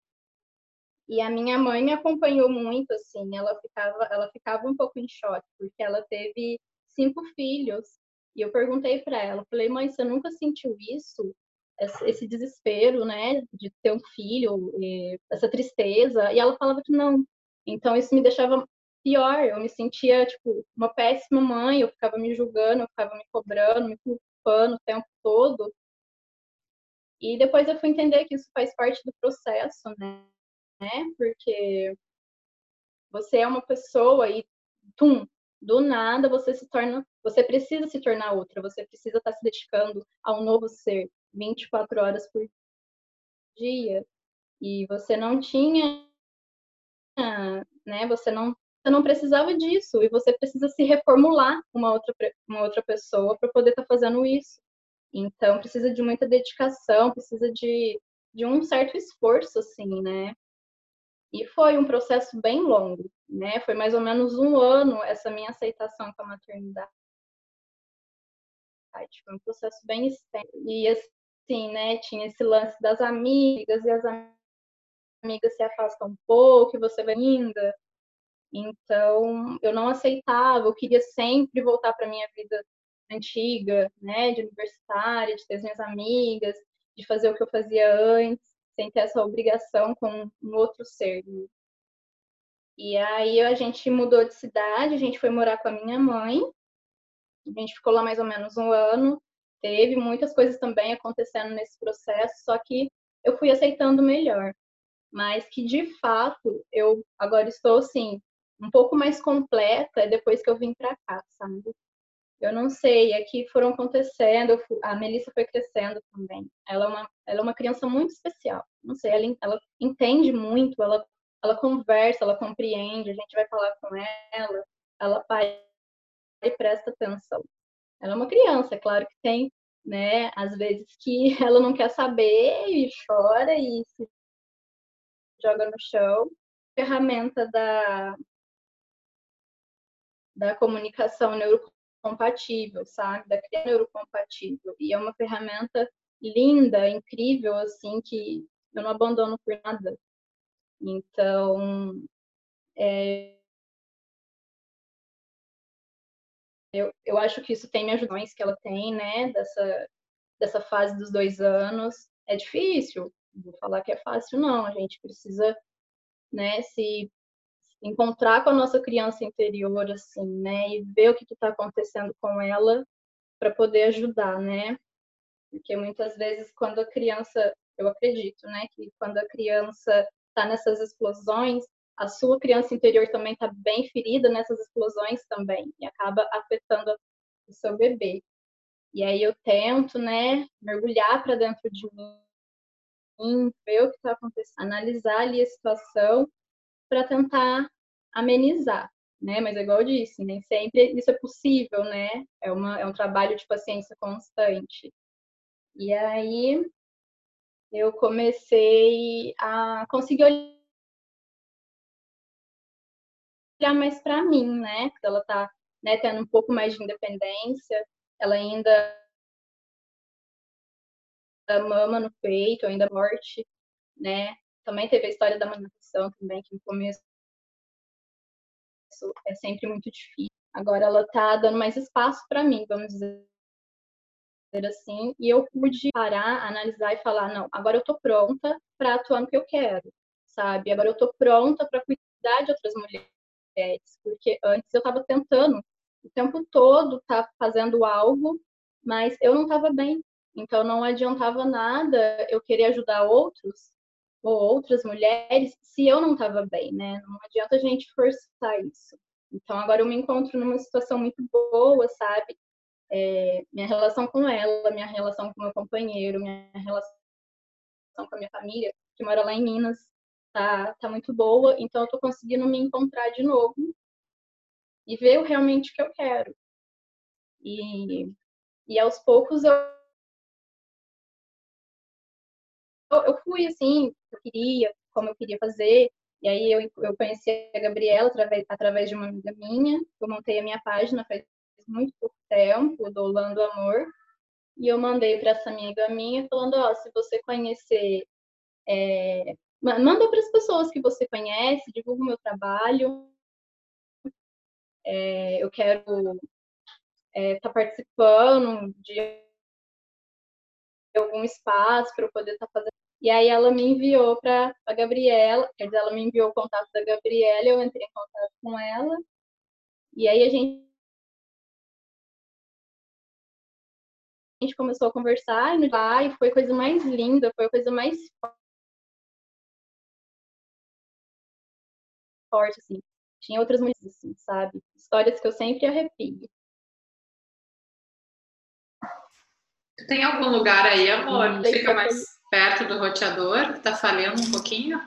E a minha mãe me acompanhou muito, assim, ela ficava, ela ficava um pouco em choque, porque ela teve cinco filhos. E eu perguntei para ela, falei, mãe, você nunca sentiu isso? Esse desespero, né, de ter um filho, essa tristeza? E ela falava que não. Então isso me deixava pior, eu me sentia, tipo, uma péssima mãe, eu ficava me julgando, eu ficava me cobrando, me culpando o tempo todo. E depois eu fui entender que isso faz parte do processo, né? Porque você é uma pessoa e, tum, do nada você se torna, você precisa se tornar outra, você precisa estar se dedicando a um novo ser 24 horas por dia. E você não tinha, né? Você não, não precisava disso e você precisa se reformular uma outra uma outra pessoa para poder estar tá fazendo isso. Então precisa de muita dedicação, precisa de de um certo esforço assim, né? E foi um processo bem longo, né? Foi mais ou menos um ano essa minha aceitação com a maternidade. Foi um processo bem extenso. E, assim, né? Tinha esse lance das amigas, e as amigas se afastam um pouco, e você vai ainda. Então, eu não aceitava, eu queria sempre voltar para minha vida antiga, né, de universitária, de ter as minhas amigas, de fazer o que eu fazia antes, sem ter essa obrigação com um outro ser. Né? E aí a gente mudou de cidade, a gente foi morar com a minha mãe, a gente ficou lá mais ou menos um ano, teve muitas coisas também acontecendo nesse processo, só que eu fui aceitando melhor. Mas que de fato eu agora estou assim, um pouco mais completa depois que eu vim para cá, sabe? Eu não sei, aqui foram acontecendo, a Melissa foi crescendo também. Ela é uma, ela é uma criança muito especial. Não sei, ela, ela entende muito, ela, ela conversa, ela compreende, a gente vai falar com ela, ela para e presta atenção. Ela é uma criança, é claro que tem, né, às vezes que ela não quer saber e chora e se joga no chão. Ferramenta da, da comunicação neurocomunicativa compatível, sabe? Da criança neurocompatível. E é uma ferramenta linda, incrível, assim, que eu não abandono por nada. Então, é, eu, eu acho que isso tem me ajudado, que ela tem, né, dessa, dessa fase dos dois anos. É difícil, vou falar que é fácil, não. A gente precisa, né, se encontrar com a nossa criança interior, assim, né, e ver o que está acontecendo com ela para poder ajudar, né? Porque muitas vezes quando a criança, eu acredito, né, que quando a criança está nessas explosões, a sua criança interior também está bem ferida nessas explosões também e acaba afetando o seu bebê. E aí eu tento, né, mergulhar para dentro de mim, ver o que está acontecendo, analisar ali a situação para tentar amenizar, né? Mas é igual eu disse, nem sempre isso é possível, né? É, uma, é um trabalho de paciência constante. E aí eu comecei a conseguir olhar mais para mim, né? Ela tá né, tendo um pouco mais de independência, ela ainda mama no peito, ainda morte, né? Também teve a história da também, que no começo é sempre muito difícil. Agora ela tá dando mais espaço para mim, vamos dizer assim, e eu pude parar, analisar e falar, não, agora eu tô pronta para atuar no que eu quero, sabe? Agora eu tô pronta para cuidar de outras mulheres, porque antes eu estava tentando o tempo todo estar tá fazendo algo, mas eu não estava bem. Então não adiantava nada eu querer ajudar outros ou outras mulheres se eu não estava bem, né? Não adianta a gente forçar isso. Então agora eu me encontro numa situação muito boa, sabe? É, minha relação com ela, minha relação com meu companheiro, minha relação com a minha família, que mora lá em Minas, tá, tá muito boa. Então eu tô conseguindo me encontrar de novo e ver realmente o que eu quero. E, e aos poucos eu eu fui assim, eu queria, como eu queria fazer. E aí eu, eu conheci a Gabriela através, através de uma amiga minha. Eu montei a minha página faz muito pouco tempo, do Lando Amor. E eu mandei para essa amiga minha falando, ó, oh, se você conhecer, é, manda para as pessoas que você conhece, divulga o meu trabalho. É, eu quero estar é, tá participando de algum espaço para eu poder estar tá fazendo e aí ela me enviou para a Gabriela, quer dizer, ela me enviou o contato da Gabriela, eu entrei em contato com ela. E aí a gente a gente começou a conversar e, lá, e foi a coisa mais linda, foi a coisa mais forte, assim. Tinha outras mulheres, assim, sabe? Histórias que eu sempre arrepio. Tu tem algum lugar aí, amor? Fica mais perto do roteador, que tá falhando um pouquinho.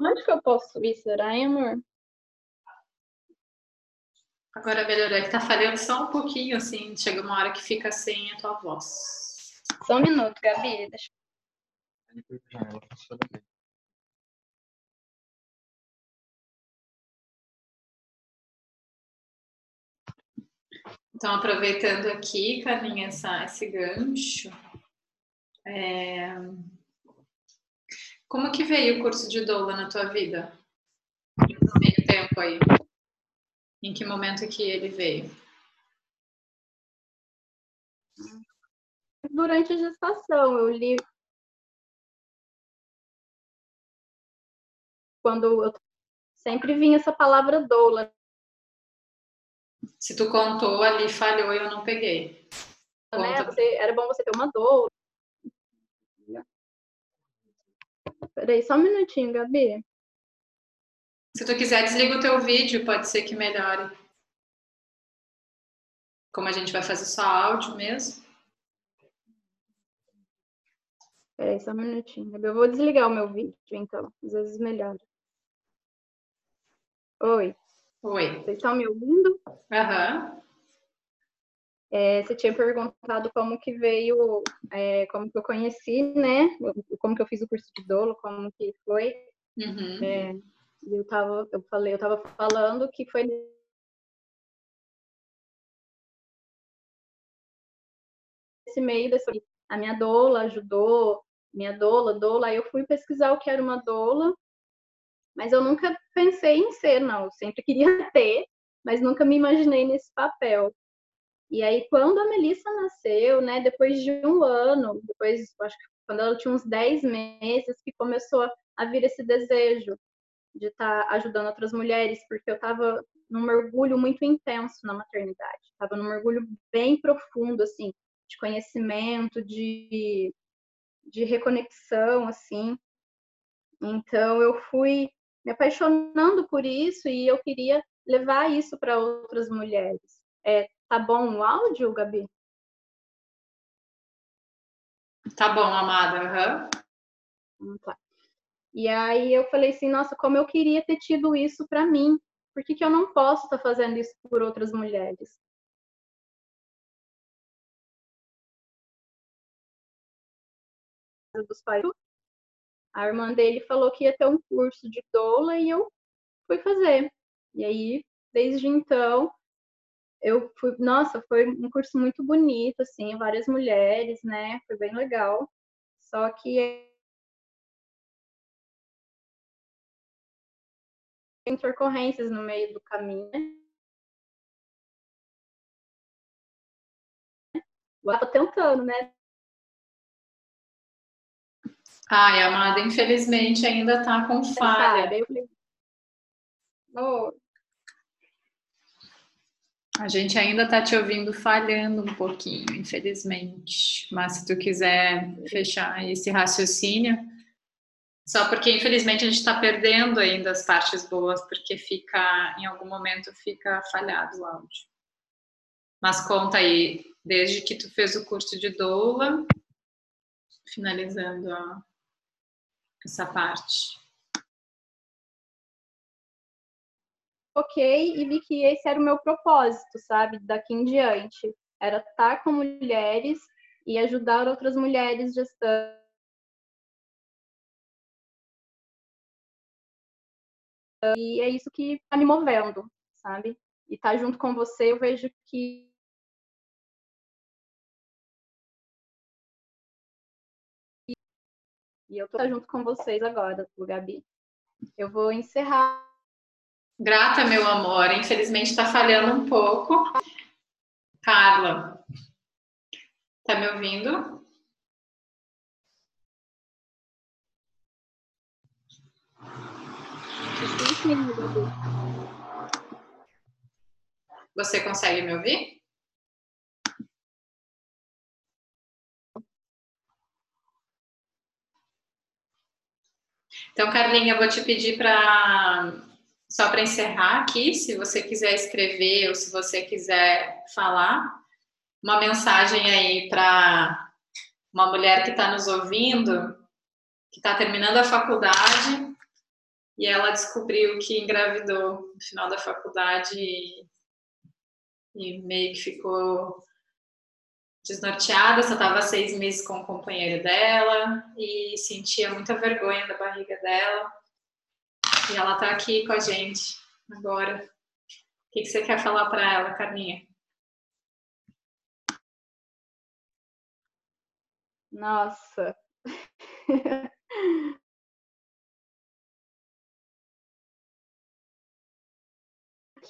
Onde que eu posso ir, será, amor? Agora melhorou, é que tá falhando só um pouquinho, assim, chega uma hora que fica sem a tua voz. Só um minuto, Gabi, deixa Então, aproveitando aqui, Carlinha, essa, esse gancho, é... como que veio o curso de doula na tua vida? No meio tempo aí. Em que momento que ele veio? Durante a gestação, eu li quando eu sempre vinha essa palavra doula. Se tu contou ali, falhou e eu não peguei. Né? Você, era bom você ter uma doula. Peraí, só um minutinho, Gabi. Se tu quiser, desliga o teu vídeo, pode ser que melhore. Como a gente vai fazer só áudio mesmo. Peraí, só um minutinho. Eu vou desligar o meu vídeo, então. Às vezes melhora. Oi. Oi. Vocês estão me ouvindo? Aham. Uhum. É, você tinha perguntado como que veio, é, como que eu conheci, né? Como que eu fiz o curso de dolo, como que foi. Uhum. É, eu tava, eu falei, eu tava falando que foi nesse meio dessa, a minha doula ajudou, minha doula, doula, aí eu fui pesquisar o que era uma doula, mas eu nunca pensei em ser, não, eu sempre queria ter, mas nunca me imaginei nesse papel. E aí, quando a Melissa nasceu, né, depois de um ano, depois, acho que quando ela tinha uns 10 meses, que começou a vir esse desejo de estar tá ajudando outras mulheres, porque eu estava num mergulho muito intenso na maternidade, estava num mergulho bem profundo, assim, de conhecimento, de, de reconexão, assim. Então, eu fui me apaixonando por isso e eu queria levar isso para outras mulheres. É, Tá bom o áudio, Gabi? Tá bom, amada. Uhum. Tá. E aí eu falei assim, nossa, como eu queria ter tido isso para mim. Por que, que eu não posso estar tá fazendo isso por outras mulheres? Dos pais. A irmã dele falou que ia ter um curso de doula e eu fui fazer. E aí, desde então, eu fui, nossa, foi um curso muito bonito, assim, várias mulheres, né? Foi bem legal. Só que intercorrências no meio do caminho. Eu tô tentando, né? Ai, amada, infelizmente ainda tá com falha. Sabe? Eu falei, oh, a gente ainda está te ouvindo falhando um pouquinho, infelizmente. Mas se tu quiser fechar esse raciocínio, só porque infelizmente a gente está perdendo ainda as partes boas, porque fica, em algum momento fica falhado o áudio. Mas conta aí, desde que tu fez o curso de doula, finalizando ó, essa parte. Foquei e vi que esse era o meu propósito, sabe? Daqui em diante. Era estar com mulheres e ajudar outras mulheres gestantes. E é isso que está me movendo, sabe? E estar tá junto com você, eu vejo que E eu tô junto com vocês agora, Gabi. Eu vou encerrar Grata, meu amor. Infelizmente está falhando um pouco. Carla, tá me ouvindo? Você consegue me ouvir? Então, Carlinha, eu vou te pedir para só para encerrar aqui, se você quiser escrever ou se você quiser falar, uma mensagem aí para uma mulher que está nos ouvindo, que está terminando a faculdade e ela descobriu que engravidou no final da faculdade e, e meio que ficou desnorteada, só estava seis meses com o companheiro dela e sentia muita vergonha da barriga dela e ela está aqui com a gente agora. O que, você quer falar para ela, Carminha? Nossa.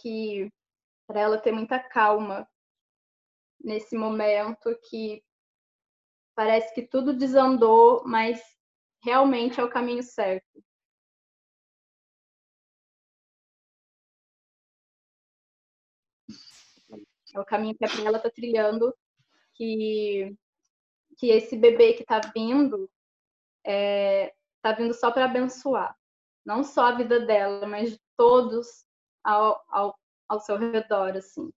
que para ela ter muita calma nesse momento que parece que tudo desandou, mas realmente é o caminho certo. É o caminho que a ela está trilhando, que, que esse bebê que está vindo está é, tá vindo só para abençoar. Não só a vida dela, mas de todos ao, ao, ao seu redor, assim.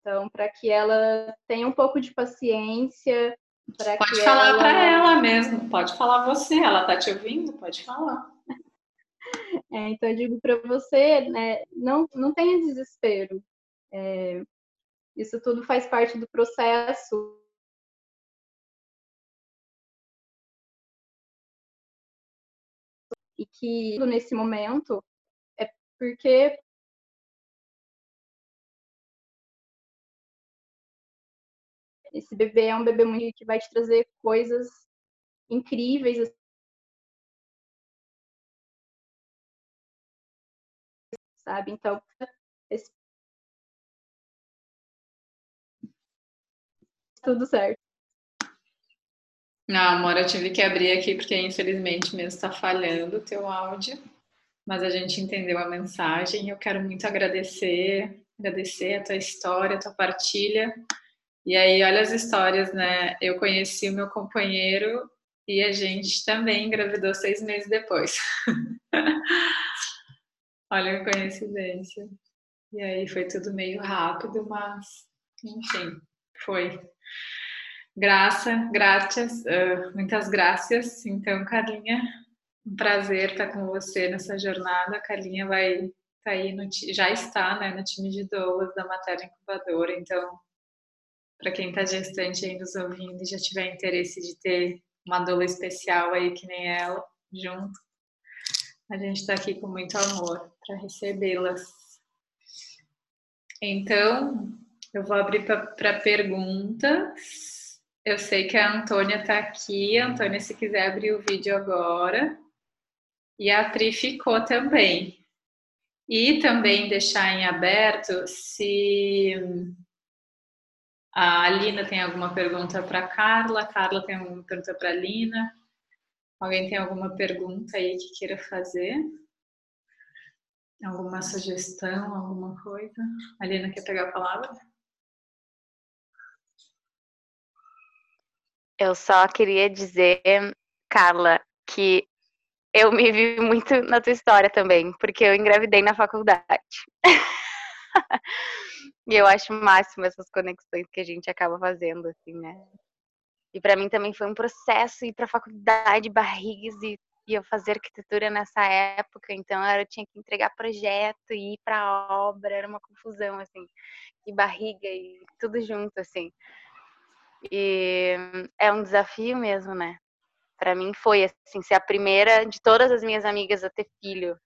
Então, para que ela tenha um pouco de paciência. Pode falar ela... para ela mesmo, pode falar você, ela está te ouvindo, pode falar. É, então, eu digo para você, né, não, não tenha desespero. É, isso tudo faz parte do processo. E que nesse momento é porque esse bebê é um bebê muito que vai te trazer coisas incríveis sabe? Então, esse... tudo certo. Não, amor, eu tive que abrir aqui porque infelizmente mesmo está falhando o teu áudio, mas a gente entendeu a mensagem. Eu quero muito agradecer, agradecer a tua história, a tua partilha. E aí, olha as histórias, né? Eu conheci o meu companheiro e a gente também engravidou seis meses depois. olha a coincidência. E aí foi tudo meio rápido, mas enfim, foi. Graça, graças, uh, muitas graças. Então, Carlinha, um prazer estar com você nessa jornada. A Carlinha vai tá aí no, já está, né, no time de doulas da Materna Incubadora. Então, para quem está gestante aí nos ouvindo e já tiver interesse de ter uma doula especial aí que nem ela junto, a gente está aqui com muito amor para recebê-las. Então, eu vou abrir para perguntas. Eu sei que a Antônia está aqui. Antônia, se quiser abrir o vídeo agora. E a Pri ficou também. E também deixar em aberto se a Alina tem alguma pergunta para Carla, Carla tem alguma pergunta para a Alina. Alguém tem alguma pergunta aí que queira fazer? Alguma sugestão, alguma coisa? A Alina quer pegar a palavra? Eu só queria dizer, Carla, que eu me vi muito na tua história também, porque eu engravidei na faculdade. E eu acho máximo essas conexões que a gente acaba fazendo, assim, né? E para mim também foi um processo ir para faculdade, barrigas e, e eu fazer arquitetura nessa época, então eu tinha que entregar projeto e ir para obra, era uma confusão, assim, e barriga e tudo junto, assim. E é um desafio mesmo, né? Para mim foi assim, ser a primeira de todas as minhas amigas a ter filho,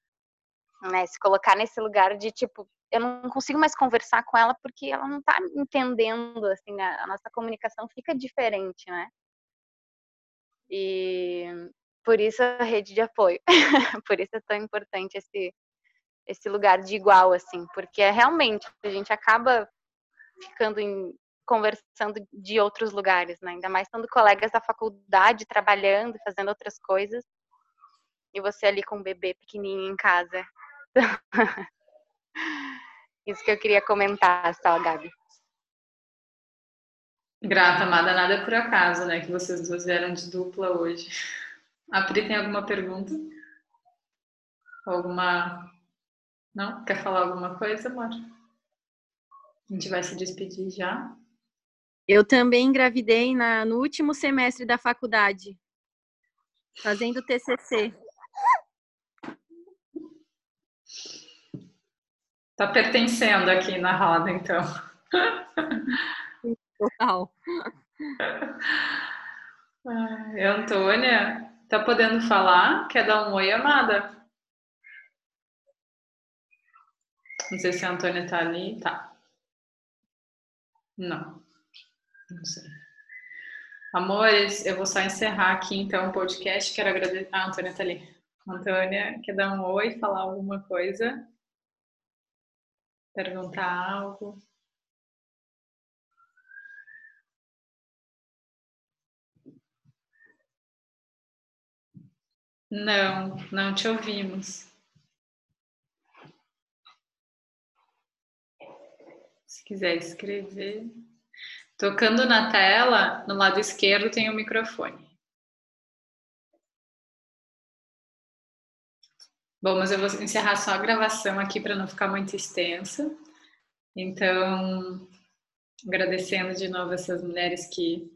né? Se colocar nesse lugar de tipo, eu não consigo mais conversar com ela porque ela não está entendendo, assim, a, a, nossa comunicação fica diferente, né? E por isso a rede de apoio, por isso é tão importante esse esse lugar de igual, assim, porque é realmente a gente acaba ficando em, conversando de outros lugares, né? Ainda mais sendo colegas da faculdade, trabalhando, fazendo outras coisas, e você ali com um bebê pequenininho em casa. Isso que eu queria comentar, só, Gabi. Grata, amada, nada é por acaso, né? Que vocês duas vieram de dupla hoje. A Pri tem alguma pergunta? Alguma. Não? Quer falar alguma coisa, amor? A gente vai se despedir já. Eu também engravidei na, no último semestre da faculdade, fazendo TCC. Tá pertencendo aqui na roda, então. Total. Ai, Antônia, tá podendo falar? Quer dar um oi, amada? Não sei se a Antônia tá ali. Tá. Não. Não sei. Amores, eu vou só encerrar aqui então o podcast. Quero agradecer. Ah, a Antônia tá ali. Antônia, quer dar um oi, falar alguma coisa? Perguntar algo? Não, não te ouvimos. Se quiser escrever. Tocando na tela, no lado esquerdo tem o microfone. Bom, mas eu vou encerrar só a gravação aqui para não ficar muito extensa. Então, agradecendo de novo essas mulheres que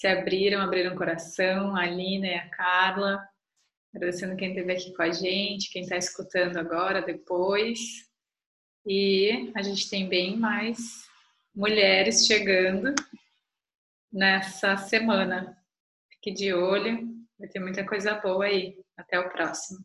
se abriram, abriram o coração, a Lina e a Carla, Agradecendo quem esteve aqui com a gente, quem está escutando agora, depois. E a gente tem bem mais mulheres chegando nessa semana. Fique de olho, vai ter muita coisa boa aí. Até o próximo.